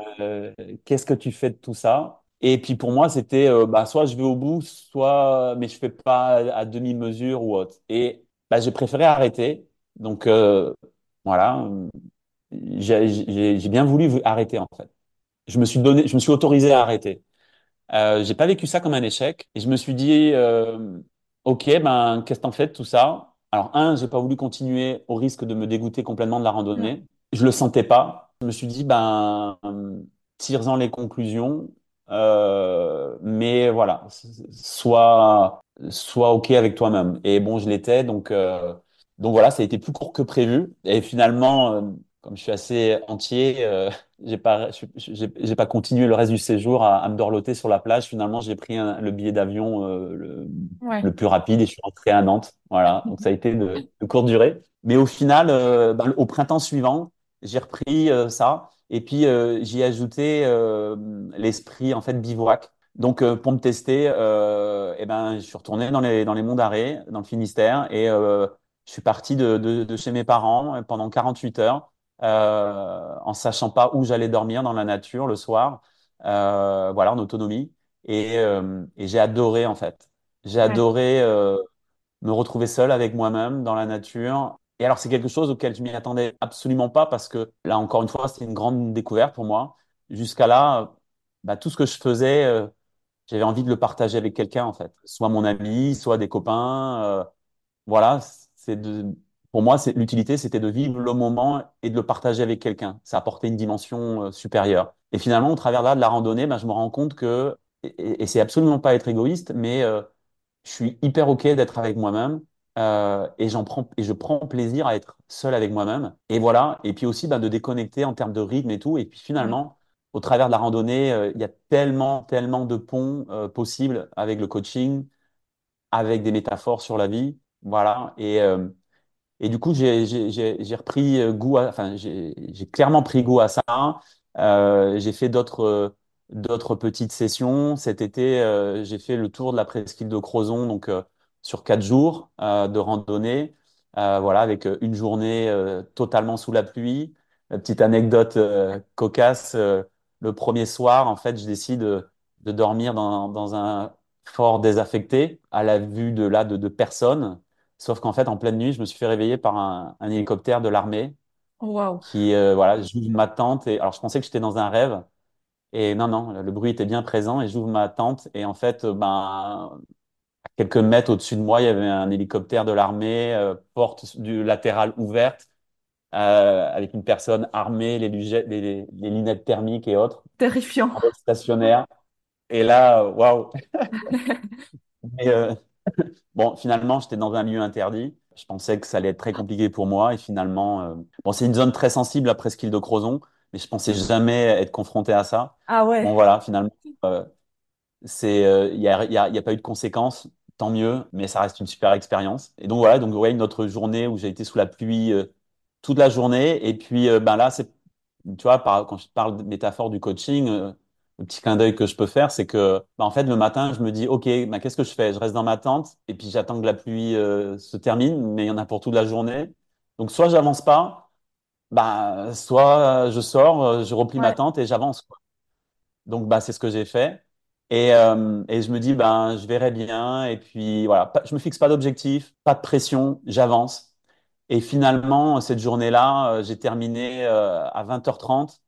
qu'est-ce que tu fais de tout ça? Et puis pour moi, c'était euh, bah, soit je vais au bout, soit mais je fais pas à demi-mesure ou autre. Et bah, j'ai préféré arrêter. Donc euh, voilà, j'ai bien voulu arrêter en fait. Je me suis donné, je me suis autorisé à arrêter. Euh, j'ai pas vécu ça comme un échec et je me suis dit euh, ok ben qu'est-ce que t'en fais de tout ça? Alors un, j'ai pas voulu continuer au risque de me dégoûter complètement de la randonnée. Je le sentais pas. Je me suis dit ben tire-en les conclusions. Euh, mais voilà, soit soit ok avec toi-même. Et bon, je l'étais donc euh, donc voilà, ça a été plus court que prévu et finalement. euh, comme je suis assez entier, euh, j'ai pas, j'ai pas continué le reste du séjour à, à me dorloter sur la plage. Finalement, j'ai pris un- le billet d'avion euh, le, Ouais. le plus rapide et je suis rentré à Nantes. Voilà, donc ça a été de, de courte durée. Mais au final, bah, au printemps suivant, j'ai repris ça et puis euh, j'y ai ajouté euh, l'esprit en fait bivouac. Donc euh, pour me tester, euh, eh ben, je suis retourné dans les, dans les monts d'Arrée, dans le Finistère et euh, je suis parti de, de, de chez mes parents pendant 48 heures euh, en sachant pas où j'allais dormir dans la nature le soir, euh, voilà, en autonomie. Et, euh, et j'ai adoré en fait. J'ai Ouais. adoré euh, me retrouver seul avec moi-même dans la nature. Et alors c'est quelque chose auquel je m'y attendais absolument pas parce que là encore une fois c'était une grande découverte pour moi. Jusqu'à là, euh, bah, tout ce que je faisais, euh, j'avais envie de le partager avec quelqu'un en fait, soit mon ami, soit des copains. euh, voilà, c'est de, pour moi, c'est l'utilité, c'était de vivre le moment et de le partager avec quelqu'un. Ça apportait une dimension supérieure. Et finalement, au travers là, de la randonnée, ben, je me rends compte que, et, c'est absolument pas être égoïste, mais je suis hyper OK d'être avec moi-même euh, et j'en prends et je prends plaisir à être seul avec moi-même. Et voilà. Et puis aussi ben, de déconnecter en termes de rythme et tout. Et puis finalement, au travers de la randonnée, euh, il y a tellement, tellement de ponts euh, possibles avec le coaching, avec des métaphores sur la vie. Voilà. Et, et du coup, j'ai repris goût à, enfin, j'ai clairement pris goût à ça. J'ai fait d'autres d'autres petites sessions. Cet été, j'ai fait le tour de la presqu'île de Crozon, donc sur quatre jours euh, de randonnée. Euh, voilà, avec euh, une journée totalement sous la pluie. Petite anecdote cocasse. le premier soir, en fait, je décide de, dormir dans, dans un fort désaffecté, à la vue de là de, de personnes. Sauf qu'en fait, en pleine nuit, je me suis fait réveiller par un, un hélicoptère de l'armée Waouh. qui, euh, voilà, j'ouvre ma tente et alors je pensais que j'étais dans un rêve et non, non, le bruit était bien présent et j'ouvre ma tente et en fait, ben, quelques mètres au-dessus de moi, il y avait un hélicoptère de l'armée, euh, porte du latérale ouverte, euh, avec une personne armée, les, lunettes- les, les- les lunettes thermiques et autres, Terrifiant. stationnaire. Et là, waouh! Mais, euh, Bon, finalement, j'étais dans un lieu interdit. Je pensais que ça allait être très compliqué pour moi. Et finalement, bon, c'est une zone très sensible, la presqu'île de Crozon, mais je pensais jamais être confronté à ça. Ah Bon, ouais. voilà, finalement, c'est, euh, il y a, y a, il y a pas eu de conséquences, tant mieux, mais ça reste une super expérience. Et donc voilà, donc ouais, une autre journée où j'ai été sous la pluie euh, toute la journée. Et puis, euh, ben là, c'est, tu vois, par, quand je parle de métaphore du coaching, le petit clin d'œil que je peux faire, c'est que, ben, en fait, le matin, je me dis, OK, ben, qu'est-ce que je fais? Je reste dans ma tente et puis j'attends que la pluie se termine, mais il y en a pour toute la journée. Donc, soit j'avance pas, bah, soit je sors, je replie ma tente et j'avance. Donc, bah, c'est ce que j'ai fait. Et, euh, et je me dis, ben, je verrai bien. Et puis, voilà, pas- je me fixe pas d'objectif, pas de pression, j'avance. Et finalement, cette journée-là, euh, j'ai terminé euh, à 20h30.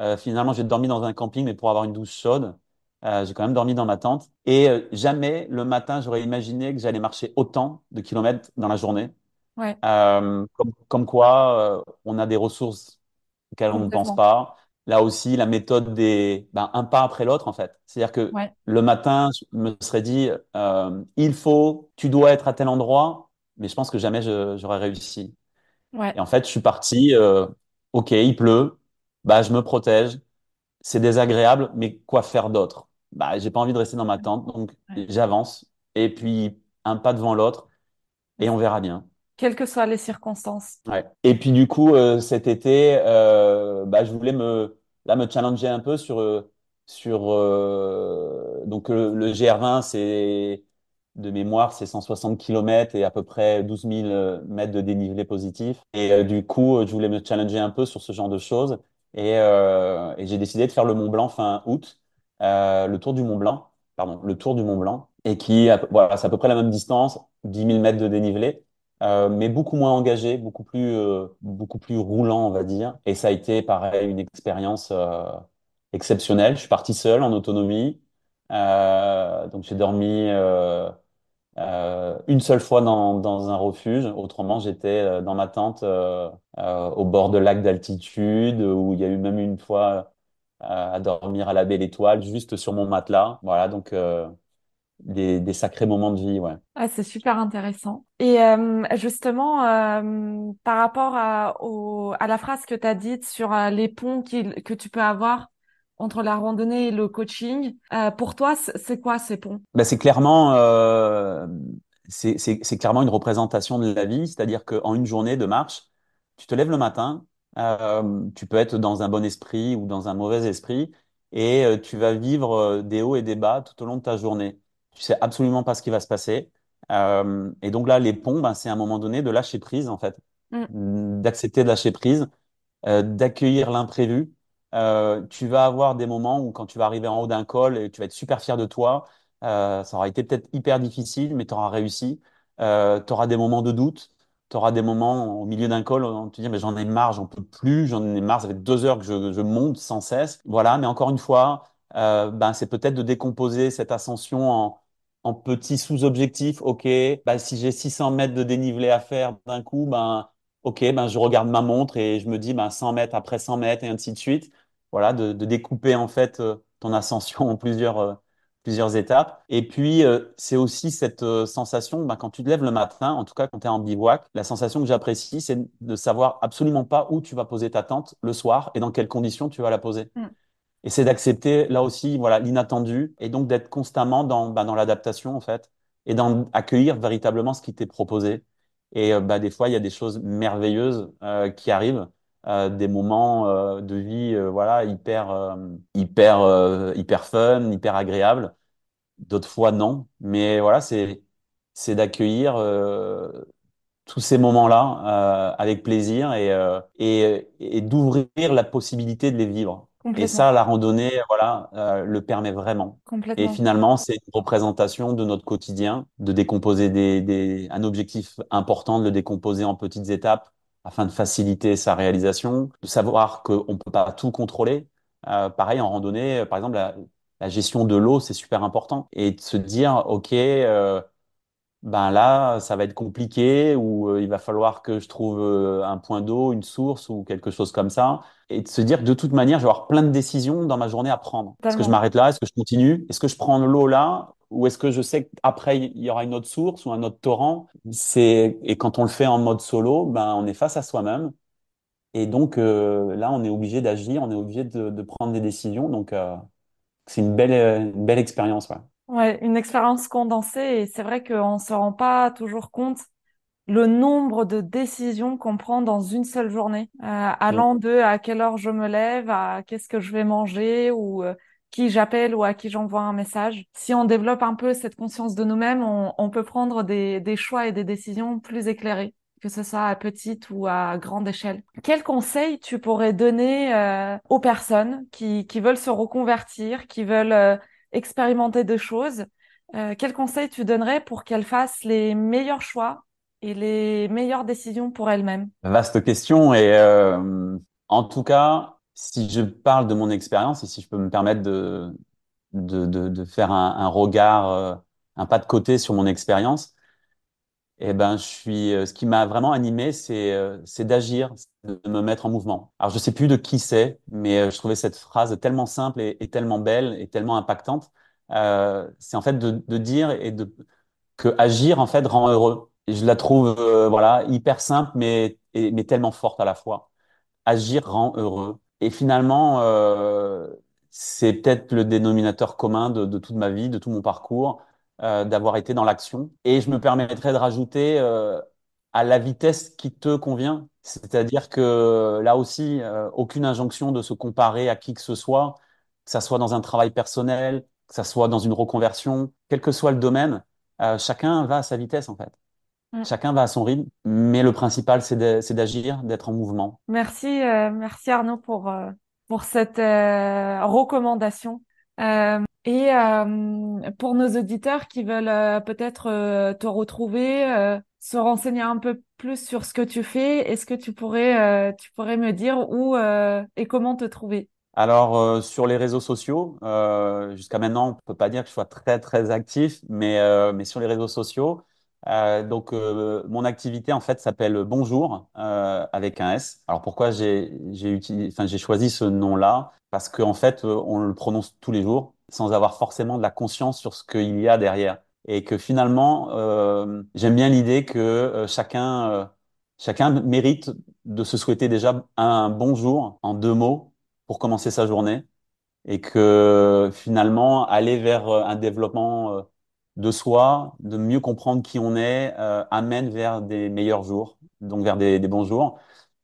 Euh, finalement, j'ai dormi dans un camping, mais pour avoir une douche chaude. Euh, j'ai quand même dormi dans ma tente. Et euh, jamais le matin, j'aurais imaginé que j'allais marcher autant de kilomètres dans la journée. Ouais. Euh, comme, comme quoi, on a des ressources auxquelles on ne pense pas. Là aussi, la méthode des ben, un pas après l'autre, en fait. C'est-à-dire que Ouais. le matin, je me serais dit, euh, il faut, tu dois être à tel endroit, mais je pense que jamais j'aurais réussi. Ouais. Et en fait, je suis parti, euh, ok, il pleut, bah, je me protège, c'est désagréable, mais quoi faire d'autre? Bah, j'ai pas envie de rester dans ma tente, donc Ouais. j'avance, et puis un pas devant l'autre, et on verra bien. Quelles que soient les circonstances. Et puis du coup, euh, cet été, bah, je voulais me, là, me challenger un peu sur, euh, sur euh, donc le, le GR20, c'est de mémoire, c'est 160 km et à peu près 12 000 euh, mètres de dénivelé positif. Et euh, du coup, euh, je voulais me challenger un peu sur ce genre de choses. Et, euh, j'ai décidé de faire le Mont Blanc fin août, euh, le tour du Mont Blanc, pardon, le tour du Mont Blanc, et qui, voilà, c'est à peu près la même distance, 10 000 mètres de dénivelé euh, mais beaucoup moins engagé, beaucoup plus, euh, beaucoup plus roulant, on va dire. Et ça a été, pareil, une expérience euh, exceptionnelle. Je suis parti seul, en autonomie. Euh, donc j'ai dormi euh, euh, une seule fois dans, dans un refuge. Autrement, j'étais dans ma tente au bord de lac d'altitude, où il y a eu même une fois à dormir à la belle étoile, juste sur mon matelas. Voilà, donc... des, des sacrés moments de vie, ouais. Ah, c'est super intéressant. Et euh, justement, euh, par rapport à, au, à la phrase que tu as dite sur euh, les ponts que tu peux avoir entre la randonnée et le coaching, euh, pour toi, c'est quoi ces ponts? Ben, c'est clairement, euh, c'est, clairement une représentation de la vie, c'est-à-dire qu'en une journée de marche, tu te lèves le matin, euh, tu peux être dans un bon esprit ou dans un mauvais esprit, et tu vas vivre des hauts et des bas tout au long de ta journée. Tu sais absolument pas ce qui va se passer. Euh, et donc là, les ponts, ben, c'est à un moment donné de lâcher prise, en fait, Mm, d'accepter de lâcher prise euh, d'accueillir l'imprévu. Euh, tu vas avoir des moments où quand tu vas arriver en haut d'un col et tu vas être super fier de toi, ça aura été peut-être hyper difficile, mais tu auras réussi. Tu auras des moments de doute, tu auras des moments au milieu d'un col où tu te dis mais j'en ai marre, j'en peux plus, j'en ai marre, ça fait deux heures que je, je monte sans cesse. Voilà, mais encore une fois, ben, c'est peut-être de décomposer cette ascension en, en petits sous-objectifs. Ok, ben, si j'ai 600 mètres de dénivelé à faire d'un coup, ben ok, ben, je regarde ma montre et je me dis ben, 100 mètres après 100 mètres et ainsi de suite. Voilà, de, découper en fait euh, ton ascension en plusieurs, euh, plusieurs étapes. Et puis, euh, c'est aussi cette sensation, ben, quand tu te lèves le matin, en tout cas quand tu es en bivouac, la sensation que j'apprécie, c'est de savoir absolument pas où tu vas poser ta tente le soir et dans quelles conditions tu vas la poser. mm. Et c'est d'accepter là aussi voilà l'inattendu et donc d'être constamment dans, bah, dans l'adaptation en fait et dans accueillir véritablement ce qui t'est proposé. Et euh, bah, des fois, il y a des choses merveilleuses euh, qui arrivent, euh, des moments euh, de vie euh, voilà hyper hyper hyper fun, hyper agréables. D'autres fois non, mais voilà c'est c'est d'accueillir tous ces moments-là euh, avec plaisir et, euh, et, et d'ouvrir la possibilité de les vivre. Et ça, la randonnée, voilà, euh, le permet vraiment. Et finalement, c'est une représentation de notre quotidien, de décomposer des, des, un objectif important, de le décomposer en petites étapes afin de faciliter sa réalisation, de savoir qu'on ne peut pas tout contrôler. Euh, pareil, en randonnée, par exemple, la, la gestion de l'eau, c'est super important. Et de se dire, OK, euh, ben là, ça va être compliqué ou euh, il va falloir que je trouve euh, un point d'eau, une source ou quelque chose comme ça. Et de se dire que de toute manière, je vais avoir plein de décisions dans ma journée à prendre. Est-ce que je m'arrête là? Est-ce que je continue? Est-ce que je prends l'eau là? Ou est-ce que je sais qu'après, il y aura une autre source ou un autre torrent? C'est, et quand on le fait en mode solo, ben, on est face à soi-même. Et donc, euh, là, on est obligé d'agir, on est obligé de, de prendre des décisions. Donc, euh, c'est une belle, une belle expérience, ouais. Ouais, une expérience condensée et c'est vrai qu'on se rend pas toujours compte le nombre de décisions qu'on prend dans une seule journée, euh, allant de à quelle heure je me lève, à qu'est-ce que je vais manger ou euh, qui j'appelle ou à qui j'envoie un message. Si on développe un peu cette conscience de nous-mêmes, on, on peut prendre des, des choix et des décisions plus éclairées, que ce soit à petite ou à grande échelle. Quel conseil tu pourrais donner euh, aux personnes qui, qui veulent se reconvertir, qui veulent euh, expérimenter des choses? Euh, quel conseil tu donnerais pour qu'elles fassent les meilleurs choix et les meilleures décisions pour elle-même? Vaste question et euh, en tout cas, si je parle de mon expérience et si je peux me permettre de, de, de, faire un, un regard, euh, un pas de côté sur mon expérience, eh ben, je suis, euh, ce qui m'a vraiment animé, c'est euh, c'est d'agir, de me mettre en mouvement. Alors, je sais plus de qui c'est, mais euh, je trouvais cette phrase tellement simple et, tellement belle et tellement impactante. Euh, c'est en fait de, de dire et de que agir en fait rend heureux. Je la trouve euh, voilà hyper simple mais mais tellement forte à la fois. Agir rend heureux. Et finalement, euh, c'est peut-être le dénominateur commun de, de toute ma vie, de tout mon parcours, d'avoir été dans l'action. Et je me permettrais de rajouter euh, à la vitesse qui te convient. C'est-à-dire que là aussi, euh, aucune injonction de se comparer à qui que ce soit, que ça soit dans un travail personnel, que ça soit dans une reconversion, quel que soit le domaine, euh, chacun va à sa vitesse en fait. Mm. Chacun va à son rythme, mais le principal, c'est d'agir, d'être en mouvement. Merci, euh, merci Arnaud pour, euh, pour cette euh, recommandation. Et euh, pour nos auditeurs qui veulent euh, peut-être euh, te retrouver, se renseigner un peu plus sur ce que tu fais, est-ce que tu pourrais, tu pourrais me dire où et comment te trouver? Alors, sur les réseaux sociaux, jusqu'à maintenant, on peut pas dire que je sois très, très actif, mais, mais sur les réseaux sociaux, donc mon activité, en fait, s'appelle Bonjour, avec un S. Alors, pourquoi j'ai j'ai choisi ce nom-là? Parce qu'en fait, on le prononce tous les jours. Sans avoir forcément de la conscience sur ce qu'il y a derrière. Et que finalement, euh, j'aime bien l'idée que euh, chacun, euh, chacun mérite de se souhaiter déjà un bonjour en deux mots pour commencer sa journée. Et que finalement, aller vers un développement de soi, de mieux comprendre qui on est, amène vers des meilleurs jours, donc vers des, bons jours.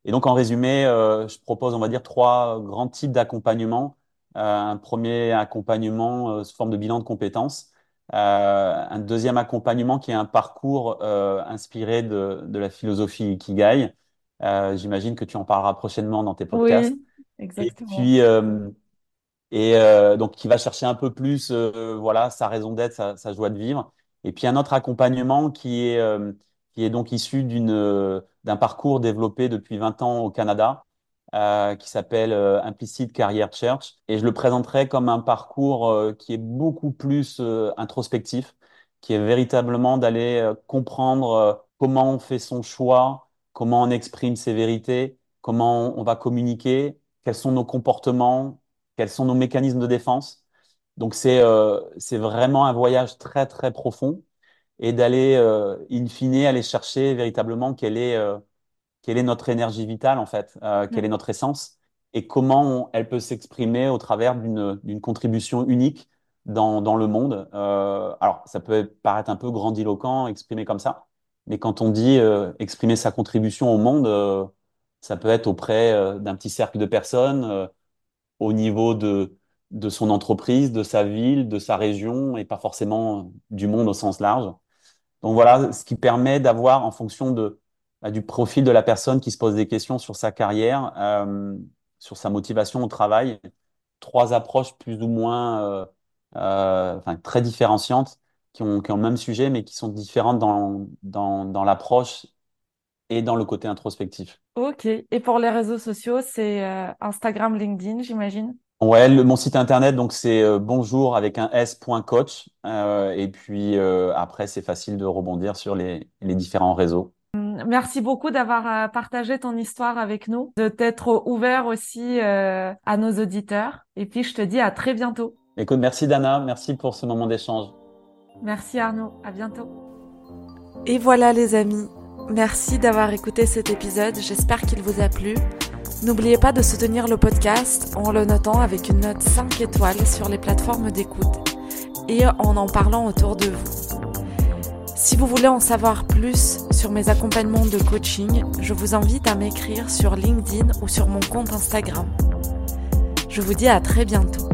Et donc, en résumé, euh, je propose, on va dire, trois grands types d'accompagnement. Euh, un premier accompagnement euh, sous forme de bilan de compétences. un deuxième accompagnement qui est un parcours inspiré de, de, la philosophie Ikigai. J'imagine que tu en parleras prochainement dans tes podcasts. Oui, exactement. Et puis, et donc, qui va chercher un peu plus, voilà, sa raison d'être, sa, sa, joie de vivre. Et puis, un autre accompagnement qui est qui est donc issu d'une euh, d'un parcours développé depuis 20 ans au Canada, euh, qui s'appelle euh, Implicit Career Church. Et je le présenterai comme un parcours euh, qui est beaucoup plus euh, introspectif, qui est véritablement d'aller comprendre comment on fait son choix, comment on exprime ses vérités, comment on va communiquer, quels sont nos comportements, quels sont nos mécanismes de défense. Donc c'est c'est vraiment un voyage très très profond et d'aller, euh, in fine, aller chercher véritablement quelle est, euh, quelle est notre énergie vitale, en fait, euh, quelle est notre essence et comment elle peut s'exprimer au travers d'une, contribution unique dans, dans le monde. Euh, alors, ça peut paraître un peu grandiloquent, exprimé comme ça, mais quand on dit euh, exprimer sa contribution au monde, ça peut être auprès d'un petit cercle de personnes, au niveau de, de son entreprise, de sa ville, de sa région, et pas forcément du monde au sens large. Donc voilà, ce qui permet d'avoir, en fonction de, du profil de la personne qui se pose des questions sur sa carrière, euh, sur sa motivation au travail, trois approches plus ou moins euh, euh, enfin, très différenciantes qui ont, qui ont le même sujet, mais qui sont différentes dans, dans, dans l'approche et dans le côté introspectif. Ok. Et pour les réseaux sociaux, c'est Instagram, LinkedIn, j'imagine? Ouais, le, mon site internet, donc c'est euh, bonjour avec un s.coach. Euh, et puis euh, après, c'est facile de rebondir sur les, les différents réseaux. Merci beaucoup d'avoir euh, partagé ton histoire avec nous, de t'être ouvert aussi euh, à nos auditeurs. Et puis, je te dis à très bientôt. Écoute, merci Dana, merci pour ce moment d'échange. Merci Arnaud, à bientôt. Et voilà les amis, merci d'avoir écouté cet épisode, j'espère qu'il vous a plu. N'oubliez pas de soutenir le podcast en le notant avec une note 5 étoiles sur les plateformes d'écoute et en en parlant autour de vous. Si vous voulez en savoir plus sur mes accompagnements de coaching, je vous invite à m'écrire sur LinkedIn ou sur mon compte Instagram. Je vous dis à très bientôt.